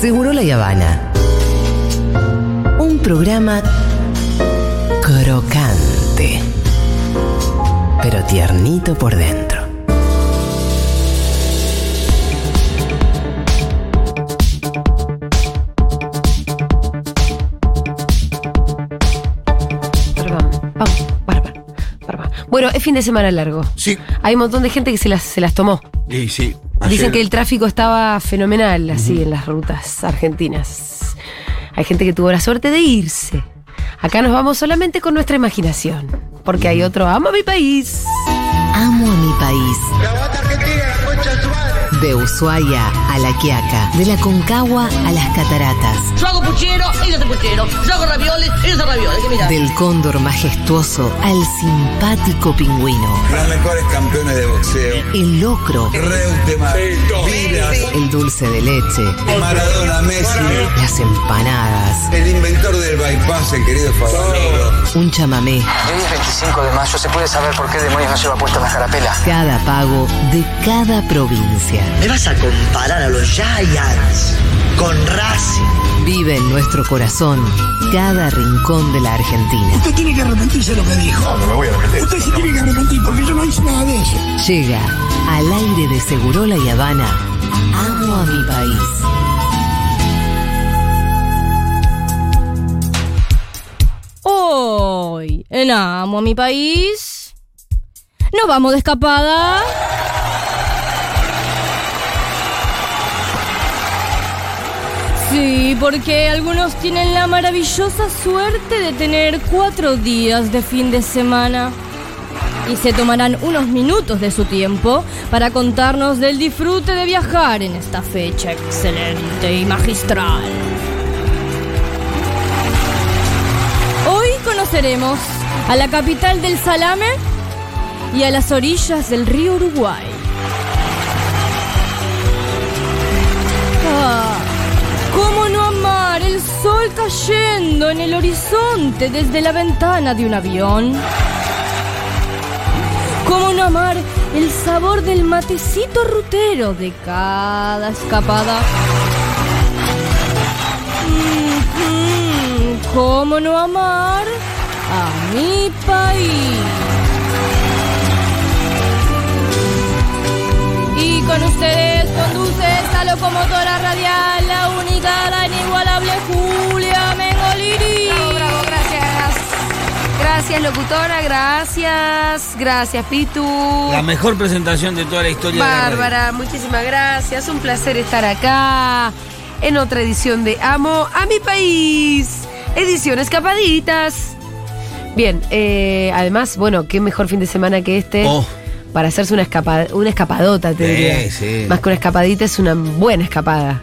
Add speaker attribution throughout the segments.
Speaker 1: Seguro la Habana. Un programa crocante, pero tiernito por dentro.
Speaker 2: Bueno, es fin de semana largo.
Speaker 3: Sí,
Speaker 2: Hay un montón de gente que se las, se las tomó.
Speaker 3: y sí.
Speaker 2: Dicen que el tráfico estaba fenomenal así en las rutas argentinas. Hay gente que tuvo la suerte de irse. Acá nos vamos solamente con nuestra imaginación. Porque hay otro amo a mi país.
Speaker 1: Amo a mi país. De Ushuaia a La Quiaca, de la Concagua a las Cataratas,
Speaker 4: Yo hago puchero, ellos hacen puchero. Yo hago ravioles, ellos hacen ravioles. Mira.
Speaker 1: del cóndor majestuoso al simpático pingüino,
Speaker 5: Los mejores campeones de boxeo.
Speaker 1: el locro,
Speaker 5: Reutemann,
Speaker 1: el dulce de leche,
Speaker 5: Maradona, Messi,
Speaker 1: las empanadas,
Speaker 5: el inventor del bypass, el querido Favaloro.
Speaker 1: un chamamé,
Speaker 6: Hoy es 25 de mayo, ¿se puede saber por qué demonios no lleva puesta la carapela?
Speaker 1: cada pago de cada provincia.
Speaker 7: ¿Me vas a comparar a los Giants con Racing?
Speaker 1: Vive en nuestro corazón cada rincón de la Argentina.
Speaker 8: Usted tiene que arrepentirse de lo que dijo. No, no me voy a arrepentir. Usted se tiene que arrepentir porque yo no hice nada de eso.
Speaker 1: Llega al aire de Segurola y Habana. Amo a mi país.
Speaker 9: Hoy, en Amo a mi país, nos vamos de escapada. Sí, porque algunos tienen la maravillosa suerte de tener cuatro días de fin de semana. Y se tomarán unos minutos de su tiempo para contarnos del disfrute de viajar en esta fecha excelente y magistral. Hoy conoceremos a la capital del salame y a las orillas del río Uruguay. Ah, ¿Cómo no amar el sol cayendo en el horizonte desde la ventana de un avión? ¿Cómo no amar el sabor del matecito rutero de cada escapada? Mm, ¿Cómo no amar a mi país? Con ustedes conduce esta locomotora radial, la única, la inigualable Julia Mengolini.
Speaker 2: Bravo, bravo, gracias. Gracias, locutora, gracias. Gracias, Pitu.
Speaker 3: La mejor presentación de toda la historia de la radio.
Speaker 2: Bárbara, muchísimas gracias. Un placer estar acá en otra edición de Amo a mi país. Edición Escapaditas. Bien, eh, además, bueno, qué mejor fin de semana que este
Speaker 3: Oh.
Speaker 2: Para hacerse una, escapa- una escapadota, te
Speaker 3: Sí,
Speaker 2: diría.
Speaker 3: sí.
Speaker 2: Más que una escapadita, es una buena escapada.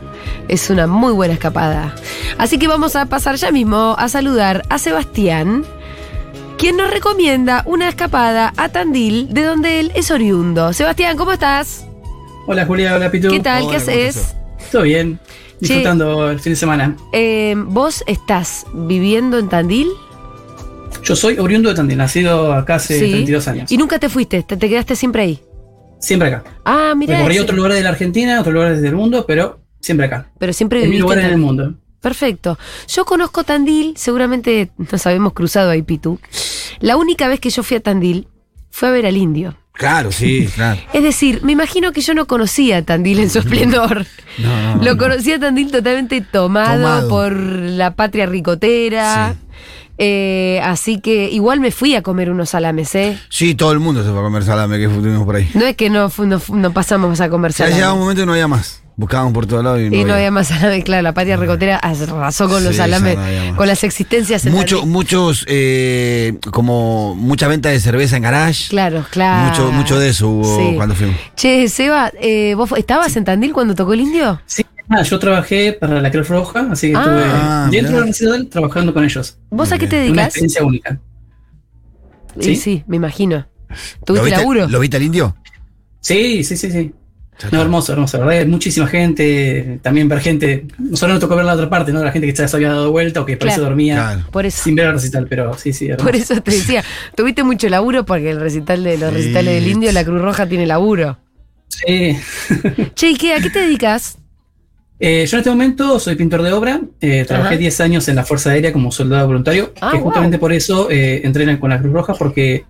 Speaker 2: Es una muy buena escapada. Así que vamos a pasar ya mismo a saludar a Sebastián, quien nos recomienda una escapada a Tandil, de donde él es oriundo. Sebastián, ¿cómo estás?
Speaker 10: Hola Julia, hola Pitu.
Speaker 2: ¿Qué tal?
Speaker 3: Hola,
Speaker 2: ¿Qué
Speaker 3: ¿cómo
Speaker 2: haces?
Speaker 10: Todo bien, disfrutando el fin de semana.
Speaker 2: Eh, ¿Vos estás viviendo en Tandil?
Speaker 10: Yo soy oriundo de Tandil, nacido acá hace
Speaker 2: Sí.
Speaker 10: 32 años.
Speaker 2: ¿Y nunca te fuiste? ¿Te, te quedaste siempre ahí?
Speaker 10: Siempre acá.
Speaker 2: Ah, mira.
Speaker 10: Recorrí otros lugares de la Argentina, otros lugares del mundo, pero siempre acá.
Speaker 2: Pero siempre
Speaker 10: En mi lugar en el mundo.
Speaker 2: Perfecto. Yo conozco Tandil, seguramente nos habíamos cruzado ahí, Pitu. La única vez que yo fui a Tandil fue a ver al indio.
Speaker 3: Claro, sí, claro.
Speaker 2: Es decir, me imagino que yo no conocía a Tandil en su esplendor.
Speaker 3: No, no,
Speaker 2: Lo
Speaker 3: no.
Speaker 2: conocía a Tandil totalmente tomado,
Speaker 3: Tomado.
Speaker 2: por la patria ricotera.
Speaker 3: Sí.
Speaker 2: Eh, así que igual me fui a comer unos salames, ¿eh?
Speaker 3: Sí, todo el mundo se fue a comer salame que tuvimos por ahí.
Speaker 2: No es que no, no, no pasamos a comer
Speaker 3: Ya llegaba un
Speaker 2: salame.
Speaker 3: momento y no había más. Buscábamos por todos lados y no,
Speaker 2: Y no
Speaker 3: había.
Speaker 2: había más salame, claro, la patria ricotera arrasó con los
Speaker 3: Sí,
Speaker 2: salames,
Speaker 3: no
Speaker 2: con las existencias en
Speaker 3: Mucho, muchos, eh, como mucha venta de cerveza en garage.
Speaker 2: Claro, claro.
Speaker 3: Mucho, mucho de eso hubo
Speaker 2: Sí.
Speaker 3: cuando fuimos.
Speaker 2: Che, Seba, eh, ¿vos estabas en Tandil cuando tocó el indio?
Speaker 10: Sí, ah, yo trabajé para la Cruz Roja, así que
Speaker 2: Ah.
Speaker 10: estuve
Speaker 3: Ah,
Speaker 10: dentro
Speaker 3: mirá.
Speaker 10: de la ciudad trabajando con ellos.
Speaker 2: ¿Vos a qué te
Speaker 10: Una
Speaker 2: dedicas?
Speaker 10: experiencia única.
Speaker 2: Sí,
Speaker 10: ¿Sí?
Speaker 2: sí, me imagino.
Speaker 3: ¿Lo
Speaker 2: ¿Tuviste
Speaker 3: viste,
Speaker 2: laburo?
Speaker 3: ¿Lo viste al indio?
Speaker 10: Sí, sí, sí, sí. No, hermoso, hermoso, la verdad, muchísima gente, también ver gente, no solo nos tocó ver la otra parte, ¿no? La gente que ya se había dado vuelta o que por eso dormía
Speaker 3: Claro.
Speaker 2: Por eso.
Speaker 10: sin ver el recital, pero sí, sí, hermoso.
Speaker 2: Por eso te decía, tuviste mucho laburo porque el recital de los
Speaker 3: Sí.
Speaker 2: recitales del indio, la Cruz Roja tiene laburo.
Speaker 10: Sí.
Speaker 2: Che, ¿y qué, ¿a qué te dedicas?
Speaker 10: Eh, yo en este momento soy pintor de obra, eh, trabajé
Speaker 2: Ajá.
Speaker 10: 10 años en la Fuerza Aérea como soldado voluntario,
Speaker 2: Ah,
Speaker 10: que
Speaker 2: wow.
Speaker 10: justamente por eso eh, entrenan con la Cruz Roja, porque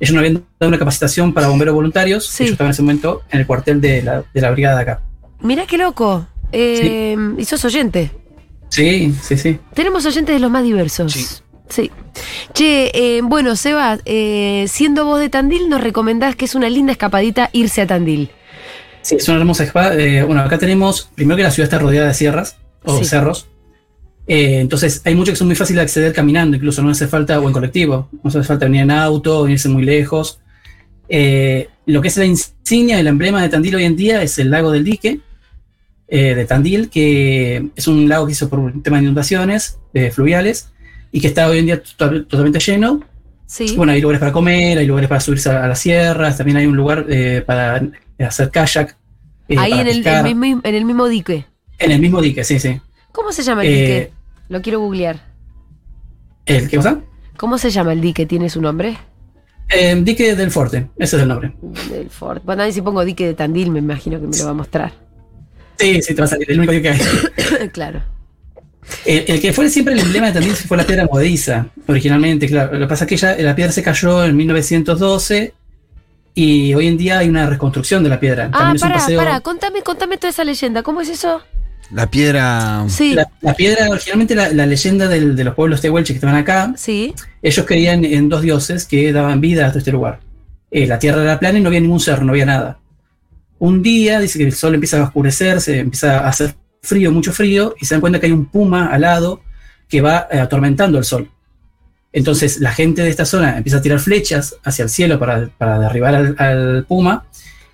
Speaker 10: ellos nos habían dado una capacitación para bomberos voluntarios,
Speaker 2: Sí.
Speaker 10: y yo estaba en ese momento en el cuartel de la, de la brigada de acá.
Speaker 2: Mirá qué loco. Eh, Y sos oyente.
Speaker 10: Sí, sí, sí.
Speaker 2: Tenemos oyentes de los más diversos. Sí. Che, eh, bueno, Seba, eh, siendo vos de Tandil, nos recomendás que es una linda escapadita irse a Tandil.
Speaker 10: Sí, es una hermosa. Eh, bueno, acá tenemos, primero que la ciudad está rodeada de sierras o
Speaker 2: Sí.
Speaker 10: cerros. Eh, entonces, hay muchos que son muy fáciles de acceder caminando, incluso no hace falta, o en colectivo, no hace falta venir en auto, o irse muy lejos. Eh, lo que es la insignia, el emblema de Tandil hoy en día es el lago del dique eh, de Tandil, que es un lago que hizo por un tema de inundaciones fluviales y que está hoy en día to- totalmente lleno.
Speaker 2: Sí.
Speaker 10: Bueno, hay lugares para comer, hay lugares para subirse a, a las sierras, también hay un lugar eh, para hacer kayak. eh,
Speaker 2: Ahí en el, mismo, en el mismo dique.
Speaker 10: En el mismo dique, sí, sí.
Speaker 2: ¿Cómo se llama el
Speaker 10: Eh,
Speaker 2: dique? Lo quiero googlear.
Speaker 10: ¿El qué cosa?
Speaker 2: ¿Cómo se llama el dique? ¿Tiene su nombre?
Speaker 10: Eh, dique del Forte, ese es el nombre.
Speaker 2: Del Ford. Bueno, ahí si pongo dique de Tandil, me imagino que me lo va a mostrar.
Speaker 10: Sí, sí, te va a salir, el único que hay.
Speaker 2: claro.
Speaker 10: El, el que fue siempre el emblema de Tandil fue la piedra movediza, originalmente, claro. Lo que pasa es que ella, la piedra se cayó en 1912 y hoy en día hay una reconstrucción de la piedra.
Speaker 2: Ah,
Speaker 10: También es un
Speaker 2: pará,
Speaker 10: paseo-
Speaker 2: pará, contame, contame toda esa leyenda. ¿Cómo es eso?
Speaker 3: La piedra.
Speaker 2: Sí,
Speaker 10: La, la piedra, originalmente la, la leyenda del- de los pueblos tehuelches que estaban acá,
Speaker 2: sí.
Speaker 10: ellos creían en dos dioses que daban vida a todo este lugar. Eh, la tierra era plana y no había ningún cerro, no había nada. Un día dice que el sol empieza a oscurecer, se empieza a hacer frío, mucho frío, y se dan cuenta que hay un puma al lado que va eh, atormentando el sol. Entonces la gente de esta zona empieza a tirar flechas hacia el cielo para, para derribar al, al puma.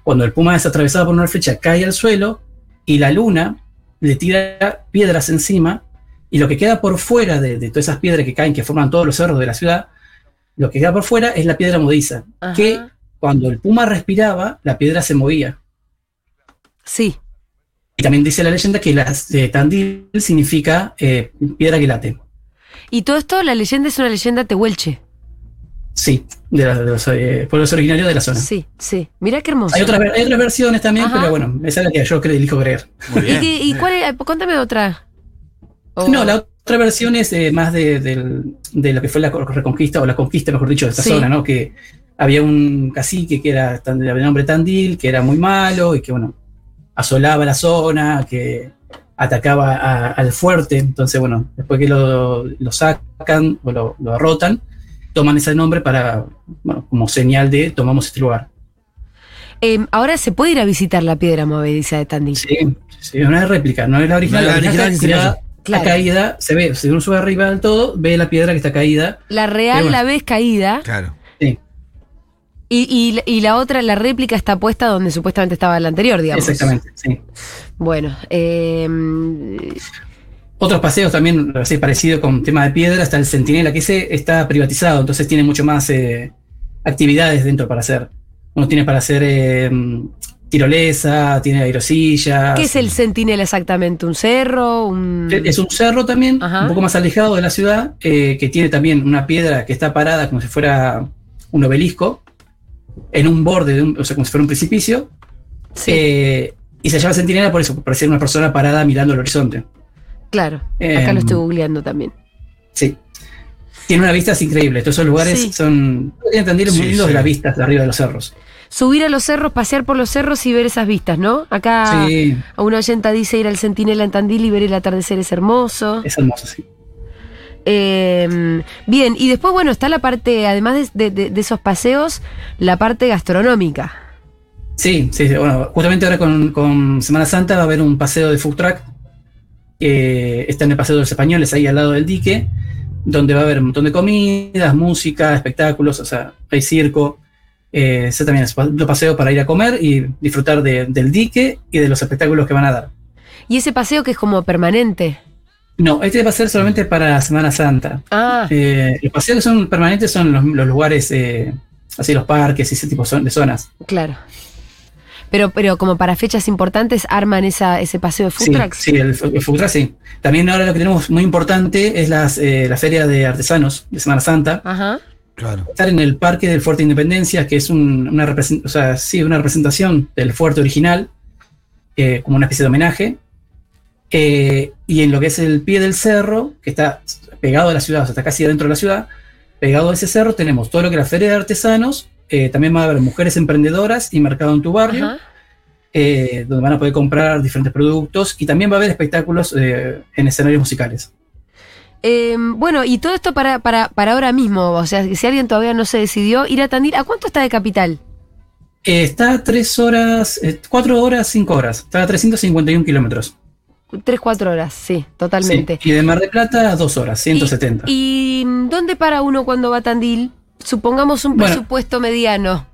Speaker 10: Cuando el puma es atravesado por una flecha, cae al suelo y la luna le tira piedras encima y lo que queda por fuera de, de todas esas piedras que caen, que forman todos los cerros de la ciudad, lo que queda por fuera es la piedra modiza,
Speaker 2: Ajá.
Speaker 10: que cuando el puma respiraba, la piedra se movía.
Speaker 2: Sí.
Speaker 10: Y también dice la leyenda que la, eh, Tandil significa eh, piedra que late.
Speaker 2: Y todo esto, la leyenda es una leyenda tehuelche.
Speaker 10: Sí, de, la- de los eh, pueblos originarios de la zona.
Speaker 2: Sí, sí. Mira qué hermoso.
Speaker 10: Hay otras, ver- hay otras versiones también,
Speaker 2: Ajá.
Speaker 10: pero bueno, esa es la que yo creo, elijo creer.
Speaker 3: Muy
Speaker 2: ¿Y,
Speaker 3: bien.
Speaker 2: qué- y cuál es? Contame otra.
Speaker 10: No, la otra versión es eh, más de, de lo que fue la co- reconquista, o la conquista, mejor dicho, de esta
Speaker 2: Sí.
Speaker 10: zona, ¿no? Que había un cacique que era de nombre Tandil, que era muy malo y que, bueno, asolaba la zona, que atacaba a- al fuerte. Entonces, bueno, después que lo, lo sacan o lo, lo derrotan, toman ese nombre para, bueno, como señal de tomamos este lugar.
Speaker 2: Em, ahora se puede ir a visitar la piedra movediza de Tandil.
Speaker 10: Sí, sí, es una réplica, no es la original.
Speaker 3: No es la original vaya.
Speaker 2: Claro.
Speaker 10: está caída, se ve, si uno sube arriba del todo, ve la piedra que está caída.
Speaker 2: La real
Speaker 10: bueno.
Speaker 2: la ves caída
Speaker 3: Claro.
Speaker 2: Y, y la- y la otra, la réplica, está puesta donde supuestamente estaba la anterior, digamos.
Speaker 10: exactamente, sí.
Speaker 2: Bueno, em,
Speaker 10: Otros paseos también, así parecido con tema de piedra, está el Centinela, que ese está privatizado, entonces tiene mucho más eh, actividades dentro para hacer. Uno tiene para hacer eh, tirolesa, tiene aerosillas.
Speaker 2: ¿qué es el centinela exactamente? ¿Un cerro? Un...
Speaker 10: Es un cerro también,
Speaker 2: Ajá.
Speaker 10: un poco más alejado de la ciudad, eh, que tiene también una piedra que está parada como si fuera un obelisco, en un borde, de un- o sea, como si fuera un precipicio.
Speaker 2: Sí,
Speaker 10: eh, y se llama Centinela por eso, por parecer una persona parada mirando el horizonte.
Speaker 2: claro. Acá
Speaker 10: em,
Speaker 2: lo estoy googleando también.
Speaker 10: Sí. Tiene una vista increíble. Todos esos lugares
Speaker 2: Sí.
Speaker 10: son. Entendibles muy
Speaker 3: Sí,
Speaker 10: lindos
Speaker 3: sí.
Speaker 10: de las vistas de arriba de los cerros.
Speaker 2: Subir a los cerros, pasear por los cerros y ver esas vistas, ¿no? Acá
Speaker 10: Sí,
Speaker 2: a una oyenta dice ir al centinela en Tandil y ver el atardecer es hermoso.
Speaker 10: es hermoso, sí.
Speaker 2: Eh, bien, y después, bueno, está la parte, además de, de- de esos paseos, la parte gastronómica.
Speaker 10: Sí, sí. Bueno, justamente ahora con, con Semana Santa va a haber un paseo de food truck. que está en el Paseo de los Españoles, ahí al lado del dique, donde va a haber un montón de comidas, música, espectáculos, o sea, hay circo. Eh, ese también es un paseo para ir a comer y disfrutar de- del dique y de los espectáculos que van a dar.
Speaker 2: Y ese paseo que es como permanente.
Speaker 10: No, este va a ser solamente para Semana Santa.
Speaker 2: Ah,
Speaker 10: Eh, los paseos que son permanentes son los, los lugares, eh, así los parques y ese tipo de zonas.
Speaker 2: claro. Pero, pero como para fechas importantes arman esa, ese paseo de food
Speaker 10: Sí,
Speaker 2: trucks.
Speaker 10: sí, el, el food truck, sí. También ahora lo que tenemos muy importante es las, eh, la feria de artesanos de Semana Santa.
Speaker 2: Ajá.
Speaker 3: Claro.
Speaker 10: Estar en el Parque del Fuerte Independencia, que es un- una, represent- o sea, sí, una representación del fuerte original, eh, como una especie de homenaje. Eh, y en lo que es el pie del cerro, que está pegado a la ciudad, o sea, está casi adentro de la ciudad, pegado a ese cerro tenemos todo lo que es la feria de artesanos, eh, también va a haber mujeres emprendedoras y mercado en tu barrio, eh, donde van a poder comprar diferentes productos y también va a haber espectáculos eh, en escenarios musicales.
Speaker 2: Eh, bueno, y todo esto para, para, para ahora mismo, o sea, si alguien todavía no se decidió ir a Tandil, ¿a cuánto está de capital?
Speaker 10: Está a tres horas, cuatro horas, cinco horas, está a 351 kilómetros.
Speaker 2: Tres, cuatro horas, sí, totalmente.
Speaker 10: Sí, Y de Mar de Plata dos horas, 170.
Speaker 2: ¿Y, y dónde para uno cuando va a Tandil? Supongamos un
Speaker 10: Bueno.
Speaker 2: presupuesto mediano.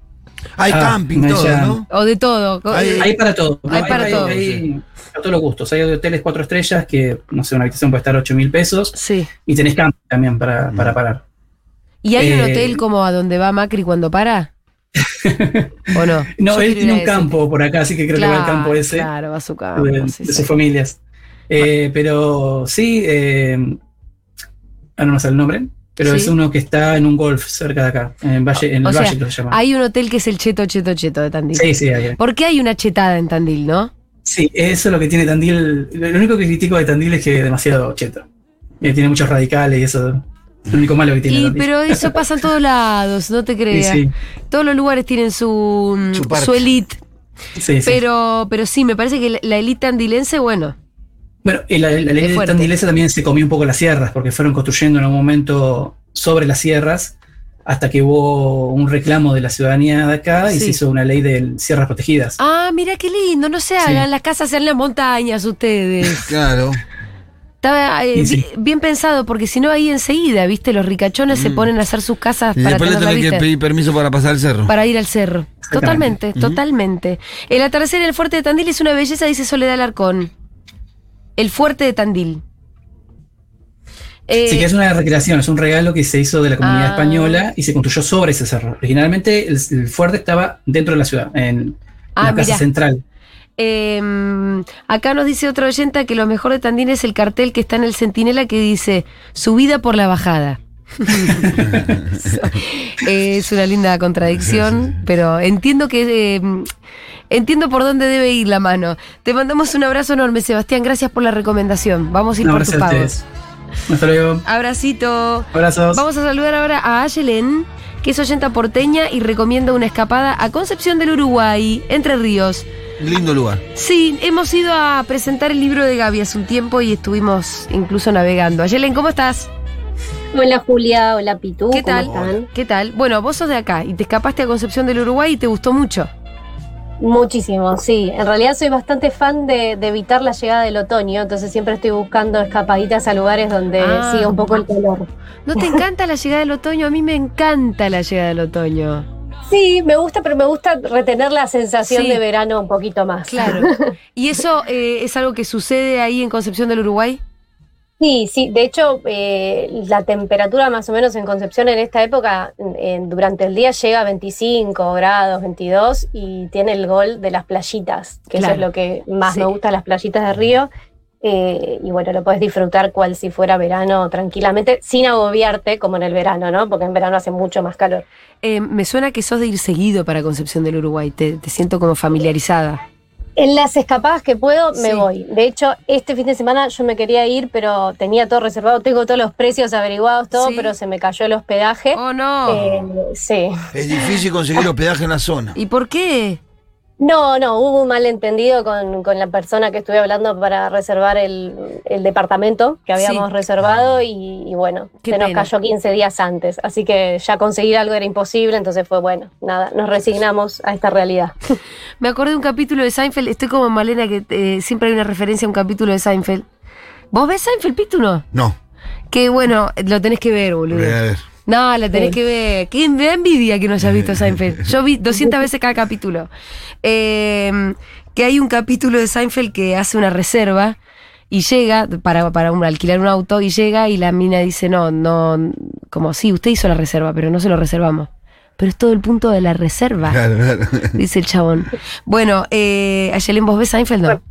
Speaker 3: Hay
Speaker 10: Ah,
Speaker 3: camping, todo. ¿no?
Speaker 2: O de todo.
Speaker 3: Hay-
Speaker 2: Eh,
Speaker 10: Hay para todo.
Speaker 2: Hay para todo.
Speaker 10: hay a todos los gustos. Hay de hoteles cuatro estrellas que, no sé, una habitación puede estar 8 mil pesos.
Speaker 2: Sí.
Speaker 10: Y tenés camping también para, para parar.
Speaker 2: ¿Y hay un
Speaker 10: Eh,
Speaker 2: hotel como a donde va Macri cuando para? ¿O no?
Speaker 10: No,
Speaker 2: Yo
Speaker 10: él tiene un
Speaker 2: ese.
Speaker 10: campo por acá, así que creo que va al campo ese
Speaker 2: Claro, va a su campo.
Speaker 10: de,
Speaker 2: sí,
Speaker 10: de
Speaker 2: sí.
Speaker 10: sus familias. Eh, pero sí, eh, ah, no me sale el nombre, pero
Speaker 2: Sí.
Speaker 10: es uno que está en un golf cerca de acá, en, Valle, en
Speaker 2: O
Speaker 10: el
Speaker 2: sea,
Speaker 10: Valle que se llama.
Speaker 2: Hay un hotel que es el Cheto, Cheto, Cheto de Tandil.
Speaker 10: Sí, sí, hay.
Speaker 2: ¿Por qué hay una chetada en Tandil, no?
Speaker 10: Sí, eso es lo que tiene Tandil. Lo único que critico de Tandil es que es demasiado cheto. Eh, tiene muchos radicales y eso es lo único malo que tiene
Speaker 2: Y, pero eso pasa en todos lados, no te
Speaker 10: Sí,
Speaker 2: creas.
Speaker 10: sí,
Speaker 2: Todos los lugares tienen su,
Speaker 3: Su
Speaker 2: elite.
Speaker 10: sí, sí.
Speaker 2: Pero, pero sí, me parece que la, la elite andilense, bueno.
Speaker 10: Bueno, y la, la ley de. Tandilesa también se comió un poco las sierras, porque fueron construyendo en un momento sobre las sierras, hasta que hubo un reclamo de la ciudadanía de acá y se hizo una ley de sierras protegidas.
Speaker 2: Ah, mira qué lindo, no se hagan las casas en las montañas ustedes.
Speaker 3: Claro.
Speaker 2: Estaba eh,
Speaker 10: sí.
Speaker 2: bien pensado, porque si no ahí enseguida, viste, los ricachones se ponen a hacer sus casas
Speaker 3: Y
Speaker 2: para
Speaker 3: después le que pedir permiso para pasar el cerro.
Speaker 2: Para ir al cerro. Totalmente, totalmente. El atardecer en el fuerte de Tandil es una belleza, dice Soledad Alarcón. El fuerte de Tandil. Eh,
Speaker 10: Así que es una recreación, es un regalo que se hizo de la comunidad
Speaker 2: Ah.
Speaker 10: española y se construyó sobre ese cerro. Originalmente el, el fuerte estaba dentro de la ciudad, en
Speaker 2: Ah,
Speaker 10: la casa central.
Speaker 2: eh, acá nos dice otro oyenta que lo mejor de Tandil es el cartel que está en el Centinela que dice subida por la bajada. Eh, es una linda contradicción, pero entiendo que eh, entiendo por dónde debe ir la mano. Te mandamos un abrazo enorme, Sebastián. Gracias por la recomendación. Vamos a ir
Speaker 10: Un
Speaker 2: por
Speaker 10: abrazo
Speaker 2: tu
Speaker 10: a
Speaker 2: pago.
Speaker 10: ustedes. Hasta luego.
Speaker 2: Abracito.
Speaker 10: Abrazos.
Speaker 2: Vamos a saludar ahora a Ayelen, que es oyenta porteña y recomienda una escapada a Concepción del Uruguay, Entre Ríos.
Speaker 3: Lindo lugar.
Speaker 2: Sí, hemos ido a presentar el libro de Gaby hace un tiempo y estuvimos incluso navegando. Ayelen, ¿cómo estás?
Speaker 11: Hola Julia, hola Pitu,
Speaker 2: ¿Qué
Speaker 11: ¿cómo
Speaker 2: tal?
Speaker 11: están?
Speaker 2: ¿Qué tal? Bueno, vos sos de acá y te escapaste a Concepción del Uruguay y te gustó mucho.
Speaker 11: Muchísimo, sí. En realidad soy bastante fan de, de evitar la llegada del otoño, entonces siempre estoy buscando escapaditas a lugares donde
Speaker 2: Ah.
Speaker 11: siga un poco el calor.
Speaker 2: ¿No te encanta la llegada del otoño? A mí me encanta la llegada del otoño.
Speaker 11: Sí, me gusta, pero me gusta retener la sensación
Speaker 2: Sí.
Speaker 11: de verano un poquito más.
Speaker 2: Claro. ¿Y eso eh, es algo que sucede ahí en Concepción del Uruguay?
Speaker 11: Sí, sí, de hecho eh, la temperatura más o menos en Concepción en esta época durante el día llega a 25 grados, 22 y tiene el gol de las playitas, que
Speaker 2: Claro.
Speaker 11: eso es lo que más
Speaker 2: Sí.
Speaker 11: me gusta, las playitas de río. Eh, y bueno, lo puedes disfrutar cual si fuera verano tranquilamente, sin agobiarte como en el verano, ¿no? Porque en verano hace mucho más calor.
Speaker 2: Eh, me suena que sos de ir seguido para Concepción del Uruguay. Te, te siento como familiarizada.
Speaker 11: En las escapadas que puedo, me
Speaker 2: Sí.
Speaker 11: voy. De hecho, este fin de semana yo me quería ir, pero tenía todo reservado, tengo todos los precios averiguados, todo,
Speaker 2: Sí.
Speaker 11: pero se me cayó el hospedaje.
Speaker 2: Oh, no.
Speaker 11: Eh, sí.
Speaker 3: Es difícil conseguir hospedaje en la zona.
Speaker 2: ¿Y por qué?
Speaker 11: No, no, hubo un malentendido con, con la persona que estuve hablando para reservar el, el departamento que habíamos
Speaker 2: Sí.
Speaker 11: reservado y, y bueno,
Speaker 2: Qué
Speaker 11: se nos cayó 15 días antes, así que ya conseguir algo era imposible, entonces fue bueno, nada, nos resignamos a esta realidad.
Speaker 2: Me acordé de un capítulo de Seinfeld. Estoy como Malena, que eh, siempre hay una referencia a un capítulo de Seinfeld. ¿Vos ves Seinfeld, Pitu, no?
Speaker 3: No.
Speaker 2: Que bueno, lo tenés que ver, boludo.
Speaker 3: Voy a ver.
Speaker 2: No, la tenés
Speaker 11: Sí.
Speaker 2: que ver. Me da envidia que no hayas visto Seinfeld. Yo vi 200 veces cada capítulo. Eh, que hay un capítulo de Seinfeld que hace una reserva y llega para, para un- alquilar un auto y llega y la mina dice, no, no, como sí, usted hizo la reserva, pero no se lo reservamos. Pero es todo el punto de la reserva,
Speaker 3: Claro, claro.
Speaker 2: dice el chabón. Bueno, eh, Ayelen, ¿vos ves Seinfeld? No.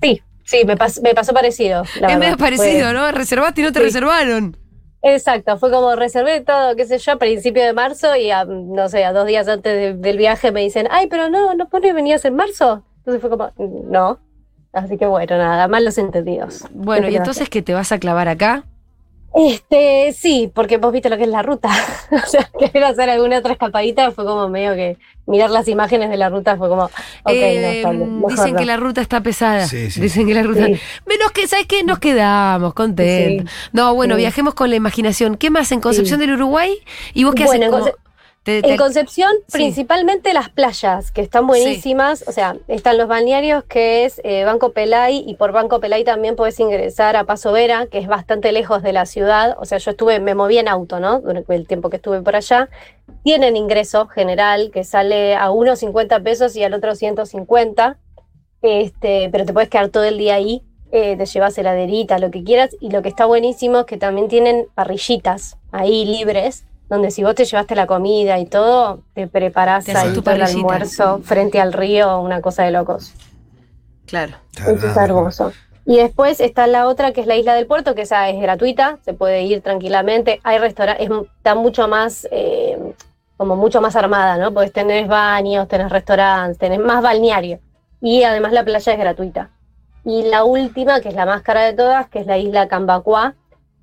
Speaker 11: Sí, sí, me, pas- me pasó parecido. la
Speaker 2: es
Speaker 11: verdad.
Speaker 2: medio parecido,
Speaker 11: Fue-
Speaker 2: ¿no? Reservaste y no te
Speaker 11: Sí.
Speaker 2: reservaron.
Speaker 11: Exacto, fue como reservé todo, qué sé yo, a principio de marzo y a, no sé, a dos días antes de- del viaje me dicen, ay, pero no, no pone venías en marzo. Entonces fue como, no. Así que bueno, nada, malos entendidos.
Speaker 2: Bueno,
Speaker 11: ¿Qué
Speaker 2: y entonces que te vas a clavar acá.
Speaker 11: Este, sí, porque vos viste lo que es la ruta. o sea, querer hacer alguna otra escapadita fue como medio que mirar las imágenes de la ruta fue como, ok, no,
Speaker 2: Eh,
Speaker 11: está bien, mejor
Speaker 2: dicen
Speaker 11: no.
Speaker 2: que la ruta está pesada.
Speaker 3: Sí, sí.
Speaker 2: Dicen que la ruta.
Speaker 11: Sí.
Speaker 2: Menos que, ¿sabes qué? Nos quedamos contentos. No, bueno,
Speaker 11: Sí.
Speaker 2: viajemos con la imaginación. ¿Qué más en Concepción del Uruguay? ¿Y vos qué
Speaker 11: Bueno,
Speaker 2: haces?
Speaker 11: En
Speaker 2: como-
Speaker 11: Conce-
Speaker 2: te- te-
Speaker 11: En Concepción,
Speaker 2: Sí.
Speaker 11: principalmente las playas, que están buenísimas. O sea, están los balnearios, que es eh, Banco Pelay, y por Banco Pelay también podés ingresar a Paso Vera, que es bastante lejos de la ciudad. O sea, yo estuve, me moví en auto, ¿no? Durante el tiempo que estuve por allá. Tienen ingreso general, que sale a unos 50 pesos y al otro 150. Este, pero te puedes quedar todo el día ahí. eh, te llevas heladerita, lo que quieras. Y lo que está buenísimo es que también tienen parrillitas ahí libres donde si vos te llevaste la comida y todo, te preparás
Speaker 2: Te
Speaker 11: ahí
Speaker 2: tu
Speaker 11: todo el almuerzo frente al río, una cosa de locos.
Speaker 2: Claro.
Speaker 11: Eso está hermoso. Y después está la otra que es la isla del puerto, que esa es gratuita, se puede ir tranquilamente. Hay restaurantes, está mucho más, eh, como mucho más armada, ¿no? Podés tener baños, tenés restaurantes, tenés más balneario. Y además la playa es gratuita. Y la última, que es la más cara de todas, que es la isla Cambacuá,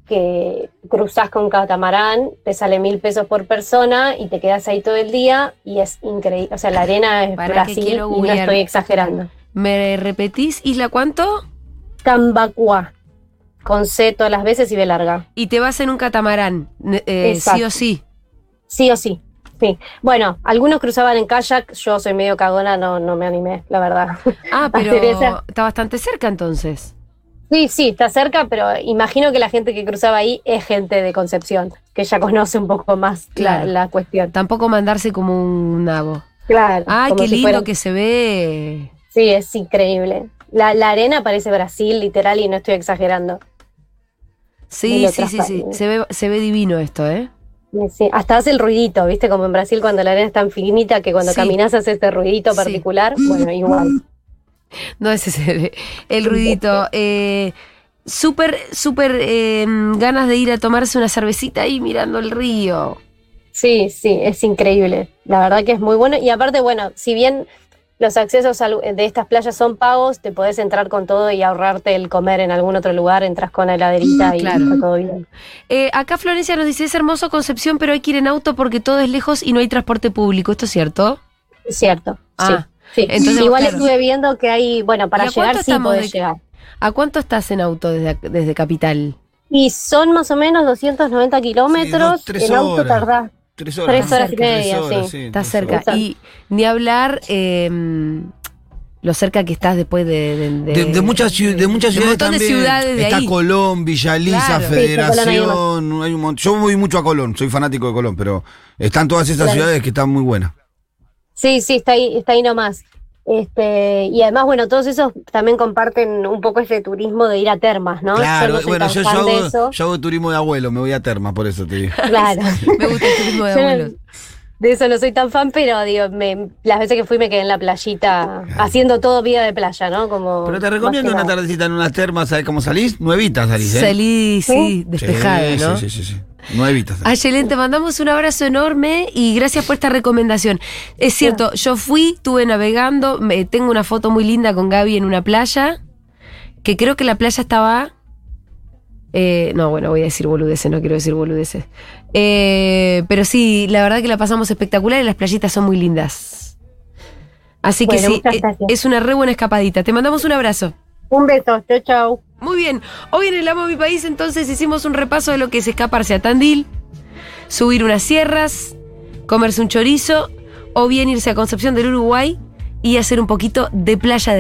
Speaker 11: que cruzás con catamarán, te sale mil pesos por persona y te quedas ahí todo el día y es increíble. O sea, la arena es Brasil y no estoy exagerando.
Speaker 2: ¿Me repetís, Isla, cuánto?
Speaker 11: Cambacuá, con C todas las veces y B larga.
Speaker 2: Y te vas en un catamarán, eh, sí o sí.
Speaker 11: Sí o sí. Sí. Bueno, algunos cruzaban en kayak, yo soy medio cagona, no, no me animé, la verdad.
Speaker 2: Ah, pero está bastante cerca entonces.
Speaker 11: Sí, sí, está cerca, pero imagino que la gente que cruzaba ahí es gente de Concepción, que ya conoce un poco más la-
Speaker 2: Claro.
Speaker 11: la, cuestión.
Speaker 2: Tampoco mandarse como un nabo.
Speaker 11: Claro.
Speaker 2: Ay, qué
Speaker 11: si
Speaker 2: lindo
Speaker 11: fuera-
Speaker 2: que se ve.
Speaker 11: Sí, es increíble. La, la arena parece Brasil, literal, y no estoy exagerando.
Speaker 2: Sí, sí, sí, sí. Se ve, se ve divino esto, ¿eh?
Speaker 11: Sí, hasta hace el ruidito, ¿viste? Como en Brasil cuando la arena es tan finita que cuando
Speaker 2: Sí.
Speaker 11: caminas hace este ruidito
Speaker 2: Sí.
Speaker 11: particular. Bueno, igual.
Speaker 2: No ese es el, el ruidito. Eh, súper, súper eh, ganas de ir a tomarse una cervecita ahí mirando el río.
Speaker 11: Sí, sí, es increíble. La verdad que es muy bueno. Y aparte, bueno, si bien los accesos de estas playas son pagos, te podés entrar con todo y ahorrarte el comer en algún otro lugar, entras con la heladerita y
Speaker 2: Claro.
Speaker 11: está todo bien.
Speaker 2: Eh, acá Florencia nos dice, es hermoso Concepción, pero hay que ir en auto porque todo es lejos y no hay transporte público. ¿Esto es cierto?
Speaker 11: Es cierto.
Speaker 2: Ah,
Speaker 11: sí, sí.
Speaker 2: entonces,
Speaker 11: Igual
Speaker 2: claro.
Speaker 11: estuve viendo que hay, bueno, para
Speaker 2: ¿Y a cuánto
Speaker 11: llegar sí podés
Speaker 2: de-
Speaker 11: llegar.
Speaker 2: ¿A cuánto estás en auto desde, desde Capital?
Speaker 11: Y son más o menos 290 kilómetros.
Speaker 3: tres
Speaker 11: en auto
Speaker 3: horas.
Speaker 11: tardás.
Speaker 3: Tres
Speaker 11: Tres horas y
Speaker 2: cerca,
Speaker 11: media,
Speaker 3: horas,
Speaker 11: sí.
Speaker 2: Estás cerca.
Speaker 3: horas.
Speaker 2: Y ni hablar eh, lo cerca que estás después de... De,
Speaker 3: De, de muchas, de muchas
Speaker 2: de un
Speaker 3: ciudades
Speaker 2: montón de
Speaker 3: también.
Speaker 2: ciudades de
Speaker 3: Está
Speaker 2: ahí.
Speaker 3: Colón, Villaliza,
Speaker 2: Claro.
Speaker 11: Sí, sí, hay
Speaker 3: Federación. hay un montón. Yo voy mucho a Colón, soy fanático de Colón, pero están todas esas
Speaker 11: Claro.
Speaker 3: ciudades que están muy buenas.
Speaker 11: Sí, sí, está ahí, está ahí nomás. Este, y además, bueno, todos esos también comparten un poco ese turismo de ir a termas, ¿no?
Speaker 3: Claro,
Speaker 11: yo no soy
Speaker 3: bueno, yo, yo hago, yo hago turismo de abuelo, me voy a Terma, por eso te digo.
Speaker 11: Claro.
Speaker 2: Me gusta el turismo de abuelos.
Speaker 11: De eso no soy tan fan, pero digo, me- las veces que fui me quedé en la playita haciendo todo vida de playa, ¿no? Como
Speaker 3: Pero te recomiendo una tardecita en unas termas, ¿sabes cómo salís? Nuevitas salís, ¿eh?
Speaker 2: Salí, sí, despejada,
Speaker 3: Sí,
Speaker 2: ¿no?
Speaker 3: Sí, sí, sí. sí. Nuevitas. salís.
Speaker 2: Ayelen, te mandamos un abrazo enorme y gracias por esta recomendación. Es cierto, yo fui, estuve navegando, me, tengo una foto muy linda con Gaby en una playa, que creo que la playa estaba... eh, no, bueno, voy a decir boludeces, no quiero decir boludeces. Eh, pero sí, la verdad que la pasamos espectacular y las playitas son muy lindas. Así que
Speaker 11: Bueno,
Speaker 2: sí, eh, es una re buena escapadita. Te mandamos un abrazo.
Speaker 11: Un beso, chau, chau.
Speaker 2: Muy bien, hoy en el Amo Mi País entonces hicimos un repaso de lo que es escaparse a Tandil, subir unas sierras, comerse un chorizo o bien irse a Concepción del Uruguay y hacer un poquito de playa de